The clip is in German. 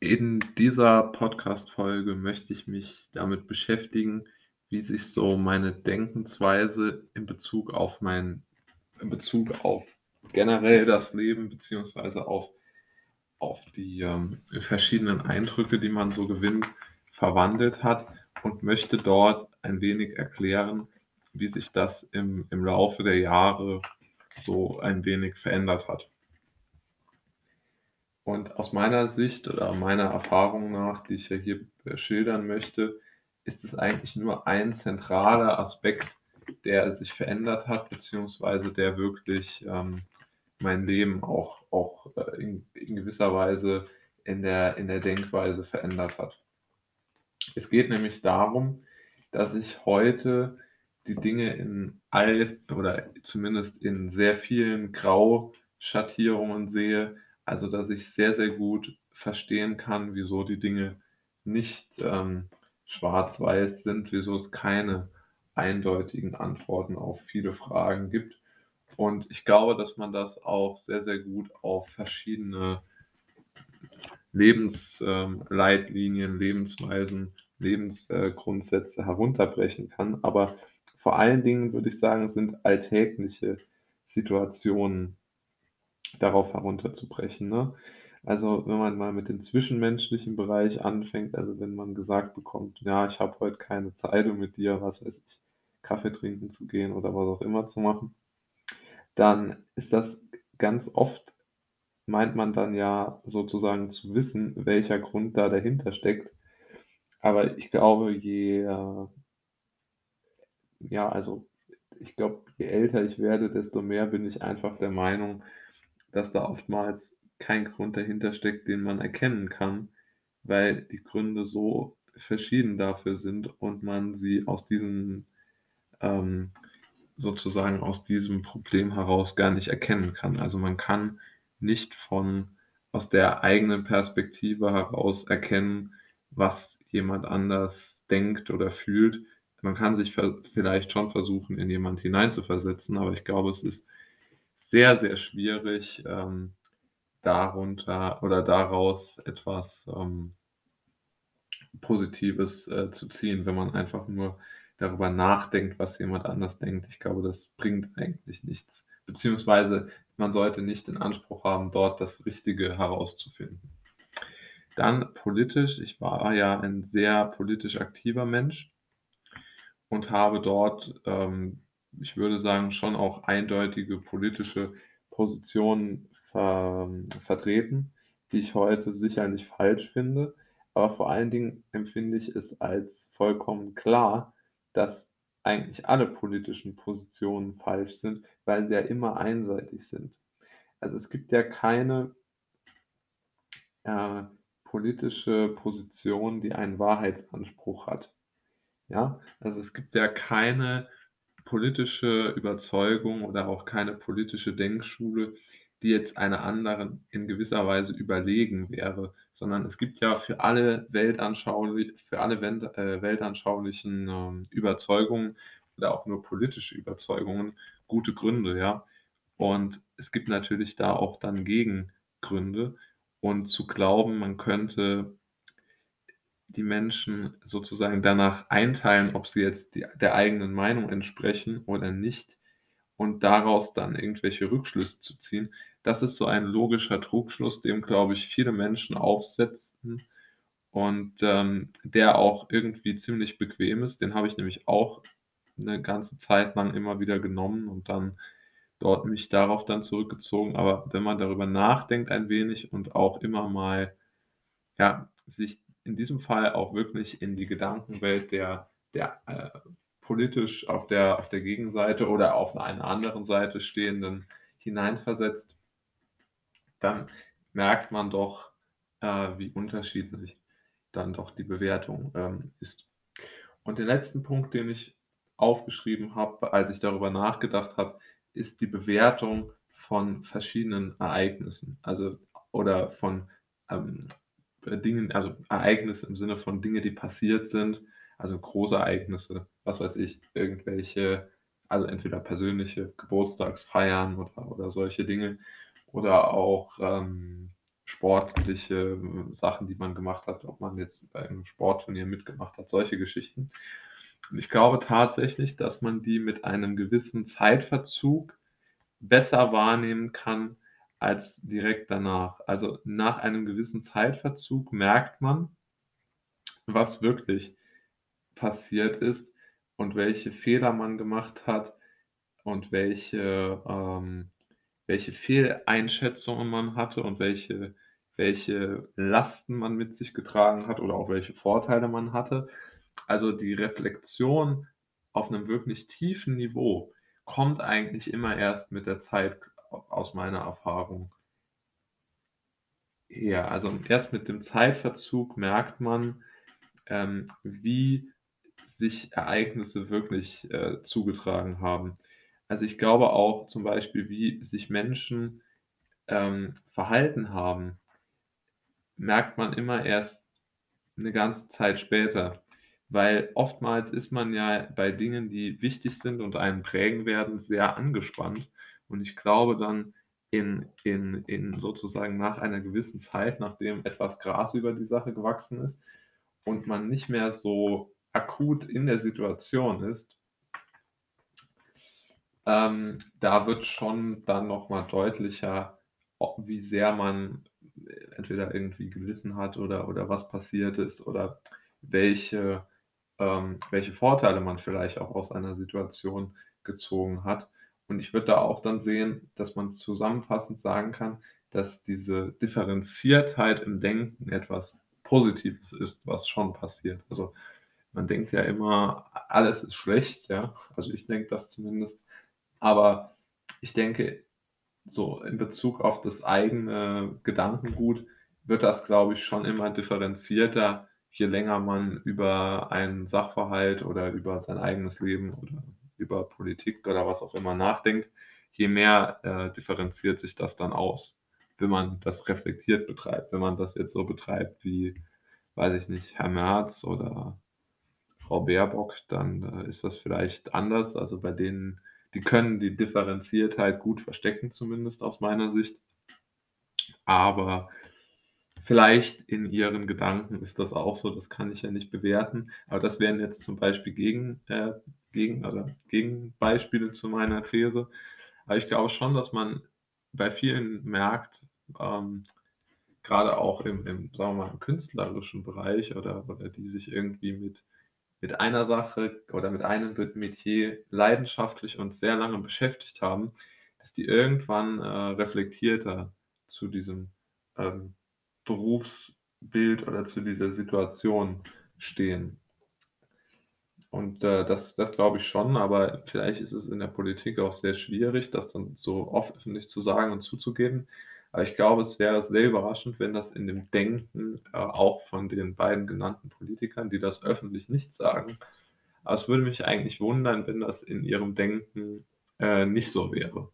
In dieser Podcast-Folge möchte ich mich damit beschäftigen, wie sich so meine Denkensweise in Bezug auf mein in Bezug auf generell das Leben beziehungsweise auf auf die, ähm, verschiedenen Eindrücke, die man so gewinnt, verwandelt hat und möchte dort ein wenig erklären, wie sich das im im Laufe der Jahre so ein wenig verändert hat. Und aus meiner Sicht oder meiner Erfahrung nach, die ich ja hier schildern möchte, ist es eigentlich nur ein zentraler Aspekt, der sich verändert hat, beziehungsweise der wirklich ähm, mein Leben auch, auch äh, in, in, gewisser Weise in der, in der Denkweise verändert hat. Es geht nämlich darum, dass ich heute die Dinge in all oder zumindest in sehr vielen Grauschattierungen sehe, also, dass ich sehr, sehr gut verstehen kann, wieso die Dinge nicht ähm, schwarz-weiß sind, wieso es keine eindeutigen Antworten auf viele Fragen gibt. Und ich glaube, dass man das auch sehr, sehr gut auf verschiedene Lebensleitlinien, ähm, Lebensweisen, Lebensgrundsätze herunterbrechen kann. Aber vor allen Dingen würde ich sagen, sind alltägliche Situationen darauf herunterzubrechen. Ne? Also wenn man mal mit dem zwischenmenschlichen Bereich anfängt, also wenn man gesagt bekommt, ja, ich habe heute keine Zeit, um mit dir, was weiß ich, Kaffee trinken zu gehen oder was auch immer zu machen, dann ist das ganz oft, meint man dann ja sozusagen zu wissen, welcher Grund da dahinter steckt. Aber ich glaube, je, äh, ja, also ich glaube, je älter ich werde, desto mehr bin ich einfach der Meinung, dass da oftmals kein Grund dahinter steckt, den man erkennen kann, weil die Gründe so verschieden dafür sind und man sie aus diesem ähm, sozusagen aus diesem Problem heraus gar nicht erkennen kann. Also man kann nicht von aus der eigenen Perspektive heraus erkennen, was jemand anders denkt oder fühlt. Man kann sich vielleicht schon versuchen, in jemand hineinzuversetzen, aber ich glaube, es ist sehr, sehr schwierig, ähm, darunter oder daraus etwas ähm, Positives äh, zu ziehen, wenn man einfach nur darüber nachdenkt, was jemand anders denkt. Ich glaube, das bringt eigentlich nichts. Beziehungsweise man sollte nicht den Anspruch haben, dort das Richtige herauszufinden. Dann politisch. Ich war ja ein sehr politisch aktiver Mensch und habe dort ähm, ich würde sagen, schon auch eindeutige politische Positionen ver vertreten, die ich heute sicherlich falsch finde. Aber vor allen Dingen empfinde ich es als vollkommen klar, dass eigentlich alle politischen Positionen falsch sind, weil sie ja immer einseitig sind. Also es gibt ja keine äh, politische Position, die einen Wahrheitsanspruch hat. Ja, also es gibt ja keine politische Überzeugung oder auch keine politische Denkschule, die jetzt einer anderen in gewisser Weise überlegen wäre, sondern es gibt ja für alle weltanschaulich für alle äh, weltanschaulichen, ähm, Überzeugungen oder auch nur politische Überzeugungen gute Gründe, ja. Und es gibt natürlich da auch dann Gegengründe. Und zu glauben, man könnte die Menschen sozusagen danach einteilen, ob sie jetzt die, der eigenen Meinung entsprechen oder nicht und daraus dann irgendwelche Rückschlüsse zu ziehen. Das ist so ein logischer Trugschluss, dem, glaube ich, viele Menschen aufsetzen und ähm, der auch irgendwie ziemlich bequem ist. Den habe ich nämlich auch eine ganze Zeit lang immer wieder genommen und dann dort mich darauf dann zurückgezogen. Aber wenn man darüber nachdenkt ein wenig und auch immer mal ja, sich in diesem Fall auch wirklich in die Gedankenwelt der, der äh, politisch auf der, auf der Gegenseite oder auf einer anderen Seite stehenden hineinversetzt, dann merkt man doch, äh, wie unterschiedlich dann doch die Bewertung ähm, ist. Und den letzten Punkt, den ich aufgeschrieben habe, als ich darüber nachgedacht habe, ist die Bewertung von verschiedenen Ereignissen, also oder von ähm, äh, Dingen, also Ereignisse im Sinne von Dinge, die passiert sind, also große Ereignisse, was weiß ich, irgendwelche, also entweder persönliche Geburtstagsfeiern oder, oder solche Dinge oder auch ähm, sportliche Sachen, die man gemacht hat, ob man jetzt bei einem Sportturnier mitgemacht hat, solche Geschichten. Und ich glaube tatsächlich, dass man die mit einem gewissen Zeitverzug besser wahrnehmen kann als direkt danach. Also nach einem gewissen Zeitverzug merkt man, was wirklich passiert ist und welche Fehler man gemacht hat und welche, ähm, welche Fehleinschätzungen man hatte und welche, welche Lasten man mit sich getragen hat oder auch welche Vorteile man hatte. Also die Reflexion auf einem wirklich tiefen Niveau kommt eigentlich immer erst mit der Zeit aus meiner Erfahrung her. Also erst mit dem Zeitverzug merkt man, ähm, wie sich Ereignisse wirklich äh, zugetragen haben. Also ich glaube auch zum Beispiel, wie sich Menschen ähm, verhalten haben, merkt man immer erst eine ganze Zeit später. Weil oftmals ist man ja bei Dingen, die wichtig sind und einen prägen werden, sehr angespannt. Und ich glaube dann in, in, in sozusagen nach einer gewissen Zeit, nachdem etwas Gras über die Sache gewachsen ist und man nicht mehr so akut in der Situation ist, ähm, da wird schon dann nochmal deutlicher, wie sehr man entweder irgendwie gelitten hat oder, oder was passiert ist oder welche ähm, welche Vorteile man vielleicht auch aus einer Situation gezogen hat. Und ich würde da auch dann sehen, dass man zusammenfassend sagen kann, dass diese Differenziertheit im Denken etwas Positives ist, was schon passiert. Also man denkt ja immer, alles ist schlecht, ja. Also ich denke das zumindest. Aber ich denke, so in Bezug auf das eigene Gedankengut wird das, glaube ich, schon immer differenzierter je länger man über einen Sachverhalt oder über sein eigenes Leben oder über Politik oder was auch immer nachdenkt, je mehr äh, differenziert sich das dann aus, wenn man das reflektiert betreibt. Wenn man das jetzt so betreibt wie, weiß ich nicht, Herr Merz oder Frau Baerbock, dann äh, ist das vielleicht anders. Also bei denen, die können die Differenziertheit gut verstecken, zumindest aus meiner Sicht. Aber Vielleicht in ihren Gedanken ist das auch so, das kann ich ja nicht bewerten. Aber das wären jetzt zum Beispiel gegen, äh, gegen, also Gegenbeispiele zu meiner These. Aber ich glaube schon, dass man bei vielen merkt, ähm, gerade auch im, im, sagen wir mal, im künstlerischen Bereich oder, oder die sich irgendwie mit, mit einer Sache oder mit einem Metier leidenschaftlich und sehr lange beschäftigt haben, dass die irgendwann äh, reflektierter zu diesem ähm, Berufsbild oder zu dieser Situation stehen. Und äh, das, das glaube ich schon, aber vielleicht ist es in der Politik auch sehr schwierig, das dann so öffentlich zu sagen und zuzugeben. Aber ich glaube, es wäre sehr überraschend, wenn das in dem Denken äh, auch von den beiden genannten Politikern, die das öffentlich nicht sagen, aber es würde mich eigentlich wundern, wenn das in ihrem Denken äh, nicht so wäre.